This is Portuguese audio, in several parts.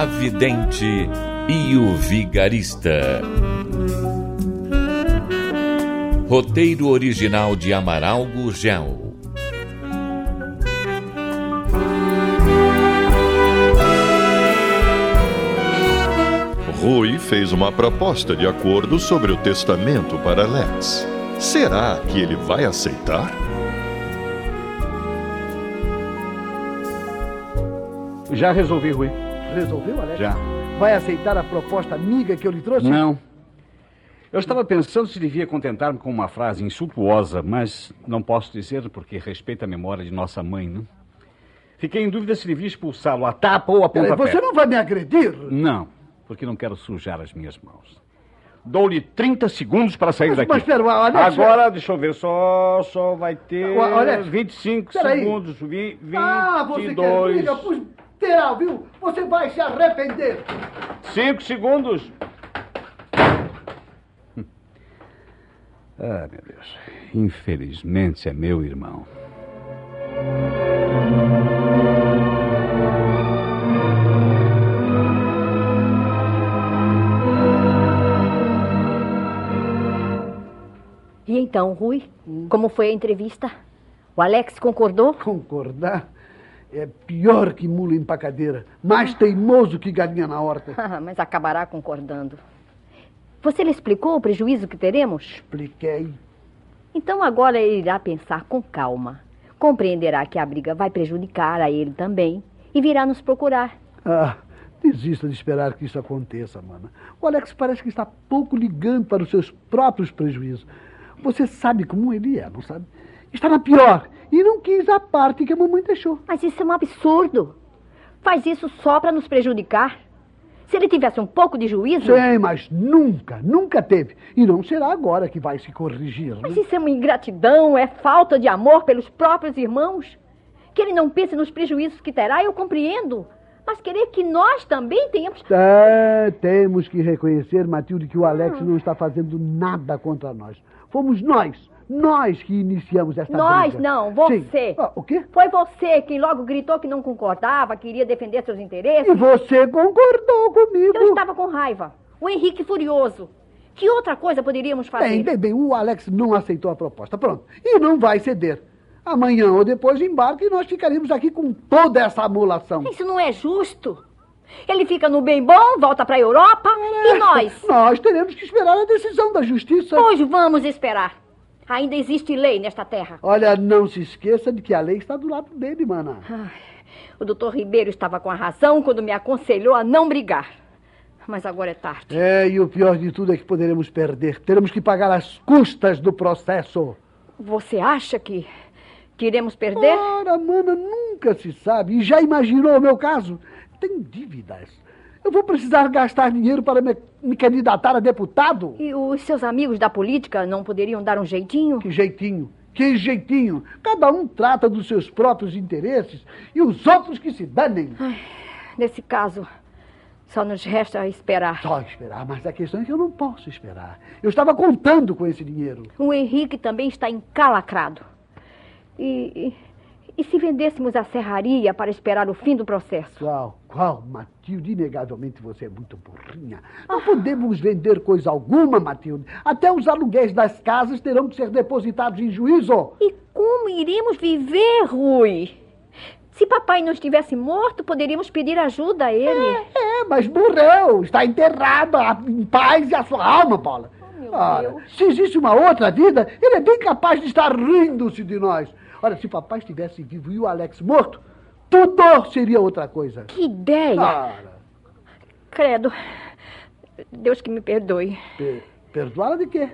A Vidente e o Vigarista. Roteiro original de Amaral Gurgel. Rui fez uma proposta de acordo sobre o testamento para Alex. Será que ele vai aceitar? Já resolvi, Rui. Resolveu, Alex? Já. Vai aceitar a proposta amiga que eu lhe trouxe? Não. Eu estava pensando se devia contentar-me com uma frase insultuosa, mas não posso dizer porque respeita a memória de nossa mãe, não? Fiquei em dúvida se devia expulsá-lo a tapa ou a pontapé. Você não vai me agredir? Não, porque não quero sujar as minhas mãos. Dou-lhe 30 segundos para sair Mas- daqui. mas pera, Alex, Agora, deixa eu ver, só, só vai ter Alex, 25 peraí. segundos. Vi, 22. Ah, você quer briga? Pois terá, viu? Você vai se arrepender. 5 segundos. Ah, meu Deus. Infelizmente é meu irmão. E então, Rui, como foi a entrevista? O Alex concordou? Concordar é pior que mula empacadeira. Mais teimoso que galinha na horta. Mas acabará concordando. Você lhe explicou o prejuízo que teremos? Expliquei. Então agora ele irá pensar com calma. Compreenderá que a briga vai prejudicar a ele também e virá nos procurar. Ah, desista de esperar que isso aconteça, mana. O Alex parece que está pouco ligando para os seus próprios prejuízos. Você sabe como ele é, não sabe? Está na pior e não quis a parte que a mamãe deixou. Mas isso é um absurdo. Faz isso só para nos prejudicar. Se ele tivesse um pouco de juízo. Sim, mas nunca, nunca teve. E não será agora que vai se corrigir. né? Mas isso é uma ingratidão, é falta de amor pelos próprios irmãos. Que ele não pense nos prejuízos que terá, eu compreendo. Mas querer que nós também tenhamos. É, temos que reconhecer, Matilde, que o Alex não está fazendo nada contra nós. Fomos nós, nós que iniciamos esta Nós briga. não, você. Ah, o quê? Foi você quem logo gritou que não concordava, queria defender seus interesses. E você concordou comigo. Eu estava com raiva. O Henrique furioso. Que outra coisa poderíamos fazer? Bem, bem, bem, o Alex não aceitou a proposta. Pronto. E não vai ceder. Amanhã ou depois embarque e nós ficaremos aqui com toda essa amolação. Isso não é justo. Ele fica no bem bom, volta para a Europa. E nós? Nós teremos que esperar a decisão da justiça. Pois vamos esperar. Ainda existe lei nesta terra. Olha, não se esqueça de que a lei está do lado dele, mana. Ai, o doutor Ribeiro estava com a razão quando me aconselhou a não brigar. Mas agora é tarde. É, e o pior de tudo é que poderemos perder. Teremos que pagar as custas do processo. Você acha que, que iremos perder? Ora, mana, nunca se sabe. E já imaginou o meu caso? Tem dívidas. Eu vou precisar gastar dinheiro para me, me candidatar a deputado? E os seus amigos da política não poderiam dar um jeitinho? Que jeitinho? Que jeitinho? Cada um trata dos seus próprios interesses e os outros que se danem. Ai, nesse caso, só nos resta esperar. Só esperar, mas a questão é que eu não posso esperar. Eu estava contando com esse dinheiro. O Henrique também está encalacrado. E, e, se vendêssemos a serraria para esperar o fim do processo? Qual, qual, Matilde? Inegavelmente você é muito burrinha. Não podemos vender coisa alguma, Matilde. Até os aluguéis das casas terão que ser depositados em juízo. E como iremos viver, Rui? Se papai não estivesse morto, poderíamos pedir ajuda a ele. É, é mas morreu. Está enterrado em paz e a sua alma, Paula. Ora, Deus. se existe uma outra vida, ele é bem capaz de estar rindo-se de nós. Olha, se papai estivesse vivo e o Alex morto, tudo seria outra coisa. Que ideia! Ora, Credo. Deus que me perdoe. pe- perdoá-la de quê?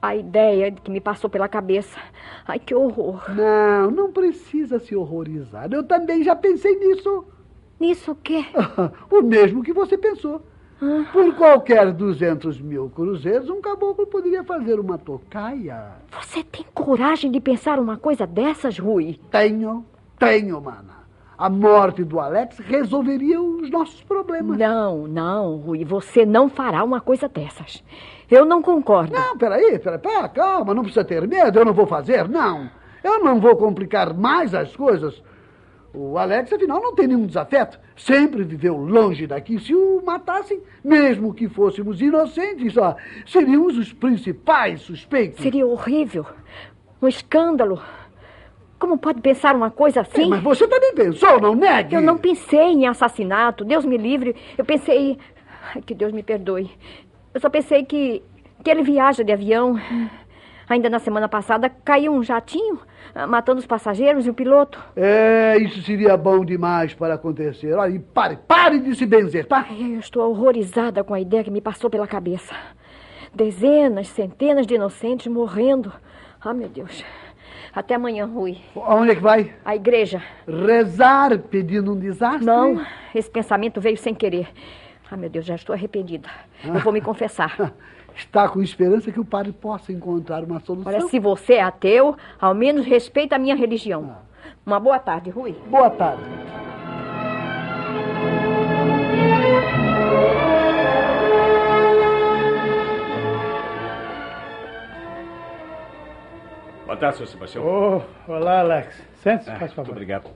A ideia que me passou pela cabeça. Ai, que horror. Não, não precisa se horrorizar. Eu também já pensei nisso. Nisso o quê? o mesmo que você pensou. Por qualquer 200 mil cruzeiros, um caboclo poderia fazer uma tocaia. Você tem coragem de pensar uma coisa dessas, Rui? Tenho, tenho, mana. A morte do Alex resolveria os nossos problemas. Não, não, Rui. Você não fará uma coisa dessas. Eu não concordo. Não, peraí, peraí, peraí, calma, não precisa ter medo, eu não vou fazer, não. Eu não vou complicar mais as coisas. O Alex, afinal, não tem nenhum desafeto. Sempre viveu longe daqui. Se o matassem, mesmo que fôssemos inocentes, ó, seríamos os principais suspeitos. Seria horrível. Um escândalo. Como pode pensar uma coisa assim? É, mas você também pensou, não negue? Eu não pensei em assassinato. Deus me livre. Eu pensei. Ai, que Deus me perdoe. Eu só pensei que, que ele viaja de avião. Ainda na semana passada caiu um jatinho, ah, matando os passageiros e o piloto. É, isso seria bom demais para acontecer. Olha, e pare, pare de se benzer, tá? Eu estou horrorizada com a ideia que me passou pela cabeça. Dezenas, centenas de inocentes morrendo. Ah, meu Deus. Até amanhã, Rui. Aonde é que vai? A igreja. Rezar pedindo um desastre? Não, esse pensamento veio sem querer. Ah, meu Deus, já estou arrependida. Eu vou me confessar. está com esperança que o padre possa encontrar uma solução. Olha, se você é ateu, ao menos respeita a minha religião. Uma boa tarde, Rui. Boa tarde. Boa tarde, senhor Sebastião. Oh, olá, Alex. Sente-se, ah, faz favor. Muito obrigado.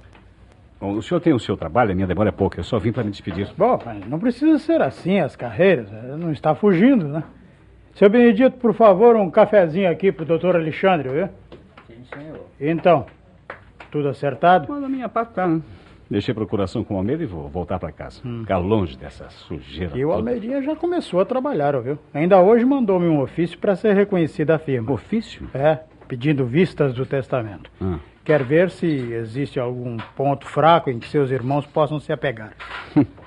Bom, o senhor tem o seu trabalho, a minha demora é pouca. Eu só vim para me despedir. Bom, mas não precisa ser assim as carreiras. Não está fugindo, né? Seu Benedito, por favor, um cafezinho aqui pro doutor Alexandre, viu? Sim, senhor. Então, tudo acertado? Mas da minha parte tá, né? Deixei procuração com o Almeida e vou voltar para casa. Hum. Ficar longe dessa sujeira. E o Almeidinha já começou a trabalhar, viu? Ainda hoje mandou-me um ofício para ser reconhecida a firma. Ofício? É, pedindo vistas do testamento. Ah. Quer ver se existe algum ponto fraco em que seus irmãos possam se apegar.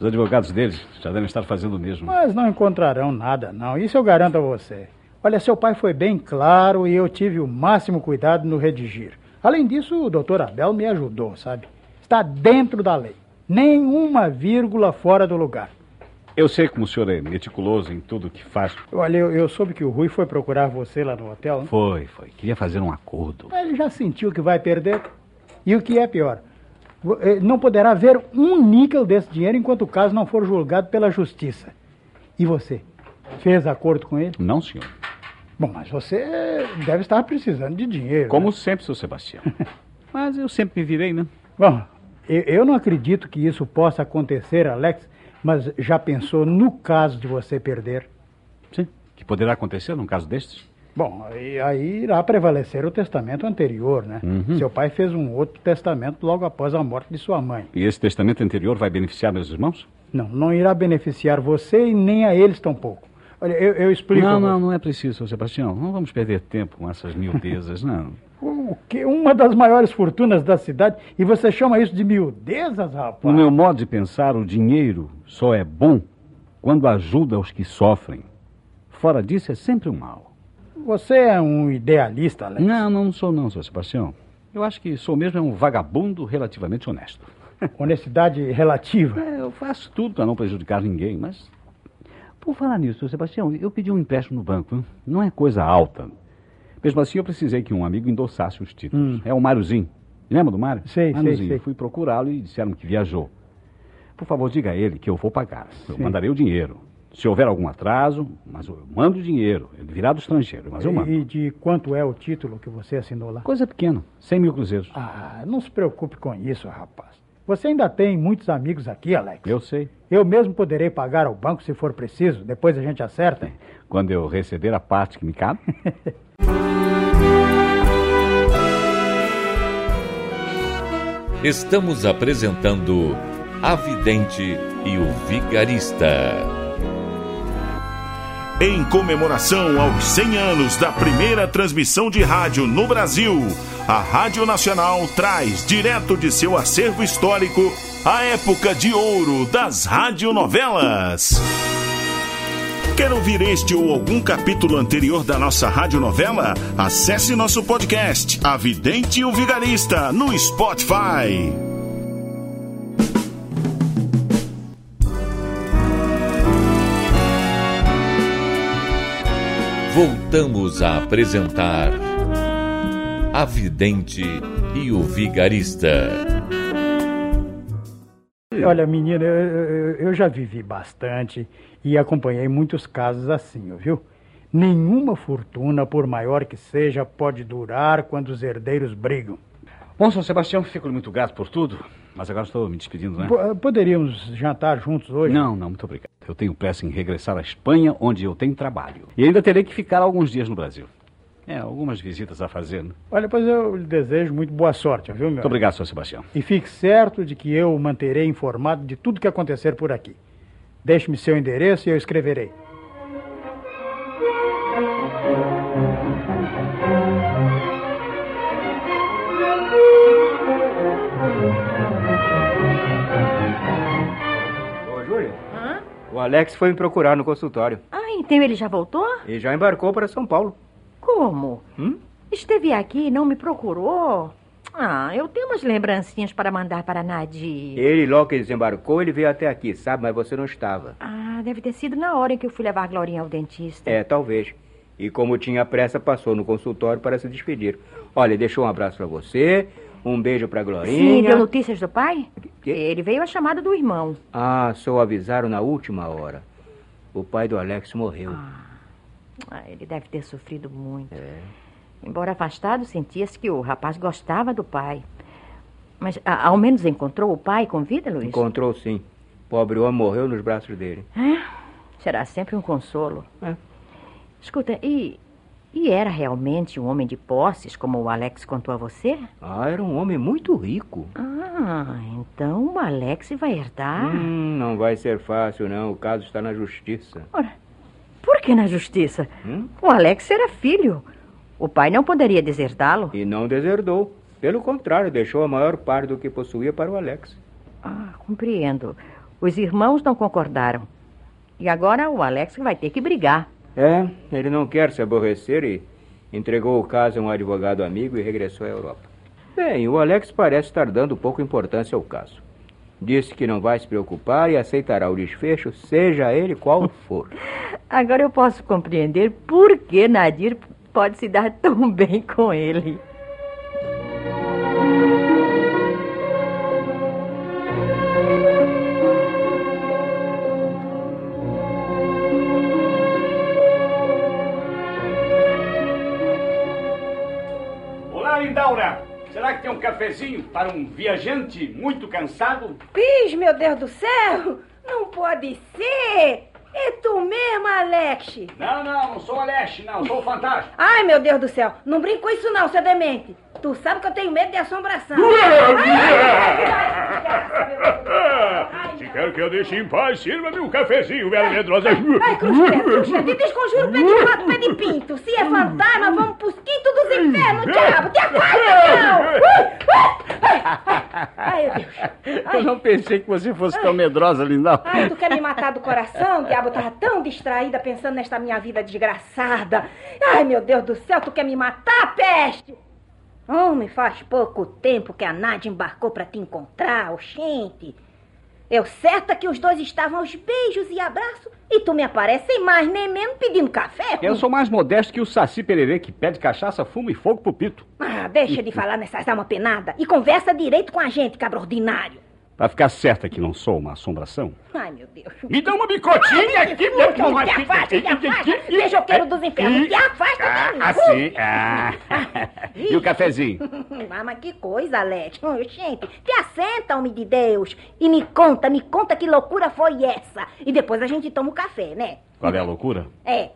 Os advogados deles já devem estar fazendo o mesmo. Mas não encontrarão nada, não. Isso eu garanto a você. Olha, seu pai foi bem claro e eu tive o máximo cuidado no redigir. Além disso, o doutor Abel me ajudou, sabe? Está dentro da lei. Nenhuma vírgula fora do lugar. Eu sei como o senhor é meticuloso em tudo que faz. Olha, eu, eu soube que o Rui foi procurar você lá no hotel. Né? Foi, foi. Queria fazer um acordo. Ele já sentiu que vai perder. E o que é pior, não poderá haver um níquel desse dinheiro enquanto o caso não for julgado pela justiça. E você? Fez acordo com ele? Não, senhor. Bom, mas você deve estar precisando de dinheiro. Como né? sempre, seu Sebastião. mas eu sempre me virei, né? Bom, eu não acredito que isso possa acontecer, Alex, mas já pensou no caso de você perder? Sim. Que poderá acontecer num caso destes? Bom, aí, aí irá prevalecer o testamento anterior, né? Uhum. Seu pai fez um outro testamento logo após a morte de sua mãe. E esse testamento anterior vai beneficiar meus irmãos? Não, não irá beneficiar você e nem a eles tampouco. Olha, eu, eu explico. Não, não, não é preciso, Sebastião. Não vamos perder tempo com essas miudezas, não. O que? Uma das maiores fortunas da cidade e você chama isso de miudezas, rapaz? No meu modo de pensar, o dinheiro só é bom quando ajuda os que sofrem. Fora disso, é sempre um mal. Você é um idealista, Alex? Não, não sou não, Sr. Sebastião. Eu acho que sou mesmo um vagabundo relativamente honesto. Honestidade relativa? É, eu faço tudo para não prejudicar ninguém, mas... Por falar nisso, Sr. Sebastião, eu pedi um empréstimo no banco. Hein? Não é coisa alta. Mesmo assim, eu precisei que um amigo endossasse os títulos. Hum. É o Máriozinho. Lembra do Mário? Sei, Máriozinho. sei, sei. Eu fui procurá-lo e disseram que viajou. Por favor, diga a ele que eu vou pagar. Eu Sim. mandarei o dinheiro. Se houver algum atraso, mas eu mando o dinheiro. Ele virá do estrangeiro, mas eu mando. E de quanto é o título que você assinou lá? Coisa pequena, 100 mil cruzeiros. Ah, não se preocupe com isso, rapaz. Você ainda tem muitos amigos aqui, Alex. Eu sei. Eu mesmo poderei pagar ao banco se for preciso. Depois a gente acerta. Quando eu receber a parte que me cabe. Estamos apresentando A Vidente e o Vigarista. Em comemoração aos 100 anos da primeira transmissão de rádio no Brasil, a Rádio Nacional traz direto de seu acervo histórico a época de ouro das radionovelas. Quer ouvir este ou algum capítulo anterior da nossa radionovela? Acesse nosso podcast, A Vidente e o Vigarista, no Spotify. Voltamos a apresentar A Vidente e o Vigarista. Olha, menina, eu, eu- já vivi bastante e acompanhei muitos casos assim, viu? Nenhuma fortuna, por maior que seja, pode durar quando os herdeiros brigam. Bom, São Sebastião, fico muito grato por tudo, mas agora estou me despedindo, né? Po- Poderíamos jantar juntos hoje? Não, não, muito obrigado. Eu tenho pressa em regressar à Espanha, onde eu tenho trabalho. E ainda terei que ficar alguns dias no Brasil. É, algumas visitas a fazer, né? Olha, pois eu lhe desejo muito boa sorte, viu, meu? Muito obrigado, São Sebastião. E fique certo de que eu o manterei informado de tudo que acontecer por aqui. Deixe-me seu endereço e eu escreverei. O Alex foi me procurar no consultório Ah, então ele já voltou? e já embarcou para São Paulo. Como? Hum? Esteve aqui e não me procurou? Ah, eu tenho umas lembrancinhas para mandar para Nadir. Ele, logo que desembarcou, ele veio até aqui, sabe? Mas você não estava. Ah, deve ter sido na hora em que eu fui levar a Glorinha ao dentista. É, talvez. E como tinha pressa, passou no consultório para se despedir. Olha, deixou um abraço para você, um beijo para Sim, Glorinha. deu notícias do pai? Quê? Ele veio a chamada do irmão. Ah, só avisaram na última hora. O pai do Alex morreu. Ah, ele deve ter sofrido muito. É. Embora afastado, sentia-se que o rapaz gostava do pai. Mas a- ao menos encontrou o pai com vida, Luiz? Encontrou sim. Pobre homem morreu nos braços dele. É, será sempre um consolo. É. Escuta, e, e era realmente um homem de posses, como o Alex contou a você? Ah, era um homem muito rico. Ah, então o Alex vai herdar. Hum, não vai ser fácil, não. O caso está na justiça. Ora, por que na justiça? Hum? O Alex era filho. O pai não poderia deserdá-lo. E não deserdou. Pelo contrário, deixou a maior parte do que possuía para o Alex. Ah, compreendo. Os irmãos não concordaram. E agora o Alex vai ter que brigar. É, ele não quer se aborrecer e entregou o caso a um advogado amigo e regressou à Europa. Bem, o Alex parece estar dando pouca importância ao caso. Disse que não vai se preocupar e aceitará o desfecho, seja ele qual for. Agora eu posso compreender por que Nadir pode se dar tão bem com ele. Será que tem um cafezinho para um viajante muito cansado? Pis, meu Deus do céu! Não pode ser! É tu mesmo, Alex! Não, não, não sou o Alex, não, sou o Fantástico. Ai, meu Deus do céu! Não brinca com isso não, seu demente! Tu sabe que eu tenho medo de assombração! Se quer que eu deixe em paz, sirva-me um cafezinho, Bela Medrosa. Ai, cruz credo, cruz credo! E desconjuro pé de pato, pé de pinto! Se é fantasma, vamos pros quintos dos infernos, diabo! Te afasta, não! Ai, meu Deus! Eu não pensei que você fosse tão medrosa, Lindaura. Ai, tu quer me matar do coração, diabo? Eu tava tão distraída pensando nesta minha vida desgraçada. Ai, meu Deus do céu, tu quer me matar, peste? Homem, faz pouco tempo que a Nádia embarcou pra te encontrar, oxente. Eu certa que os dois estavam aos beijos e abraços e tu me aparece sem mais nem menos pedindo café. Eu sou mais modesto que o Saci Pererê, que pede cachaça, fumo e fogo pro pito. Ah, deixa de falar nessas almas penadas e conversa direito com a gente, cabra ordinário. Pra ficar certa que não sou uma assombração. Ai, meu Deus. Me dá uma bicotinha aqui, meu Te afasta, te afasta. Beijoqueiro dos infernos, te afasta. Ah, assim. Ah. E o cafezinho? Ah, mas que coisa. Ô, gente, te assenta, homem de Deus. E me conta, me conta que loucura foi essa. E depois a gente toma o café, né? Qual é a loucura? É.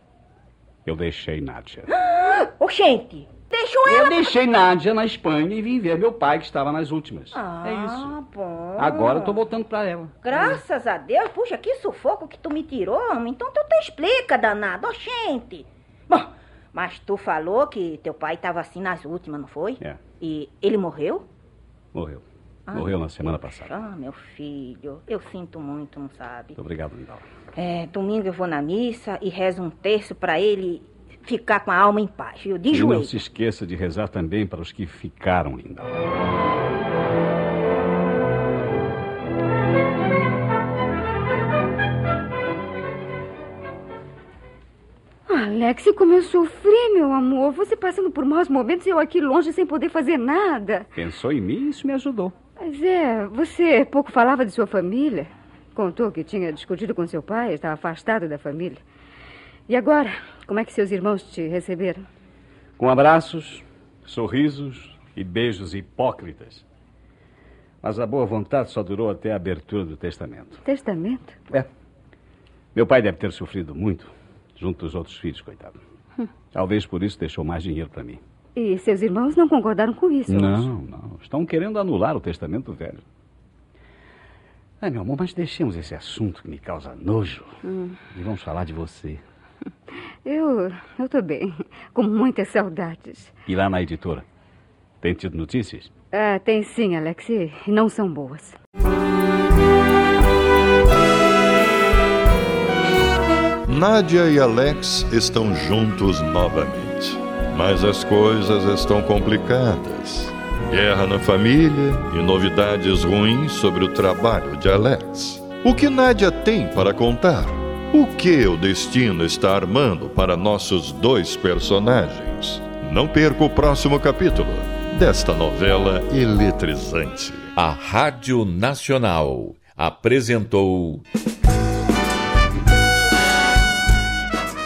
Eu deixei Nádia. Ô, gente, deixou ela... Eu deixei Nádia na Espanha e vim ver meu pai, que estava nas últimas. Ah, É isso. bom. Agora eu tô voltando pra ela. Graças a Deus. Puxa, que sufoco que tu me tirou, homem. Então tu te explica, danado. Ô, gente. Bom, mas tu falou que teu pai estava assim nas últimas, não foi? É, E ele morreu? morreu. Ah, Morreu na semana passada. Ah, meu filho, eu sinto muito, não sabe? Muito obrigado, Lindaura. É, domingo eu vou na missa e rezo um terço pra ele ficar com a alma em paz, viu? De E não joelho. se esqueça de rezar também para os que ficaram, Lindaura. Alex Alex, como eu sofri, meu amor. Você passando por maus momentos e eu aqui longe sem poder fazer nada. Pensou em mim e isso me ajudou. Mas é, você pouco falava de sua família. Contou que tinha discutido com seu pai, estava afastado da família. E agora, como é que seus irmãos te receberam? Com abraços, sorrisos e beijos hipócritas. Mas a boa vontade só durou até a abertura do testamento. Testamento? É. Meu pai deve ter sofrido muito, junto dos outros filhos, coitado. Hum. Talvez por isso deixou mais dinheiro para mim. E seus irmãos não concordaram com isso? Não, não. Estão querendo anular o testamento velho. Ai, meu amor, mas deixemos esse assunto que me causa nojo. Hum. E vamos falar de você. Eu, eu tô bem, com muitas saudades. E lá na editora? Tem tido notícias? Ah, tem sim, Alex, e não são boas. Nádia e Alex estão juntos novamente. Mas as coisas estão complicadas. Guerra na família e novidades ruins sobre o trabalho de Alex. O que Nádia tem para contar? O que o destino está armando para nossos dois personagens? Não perca o próximo capítulo desta novela eletrizante. A Rádio Nacional apresentou.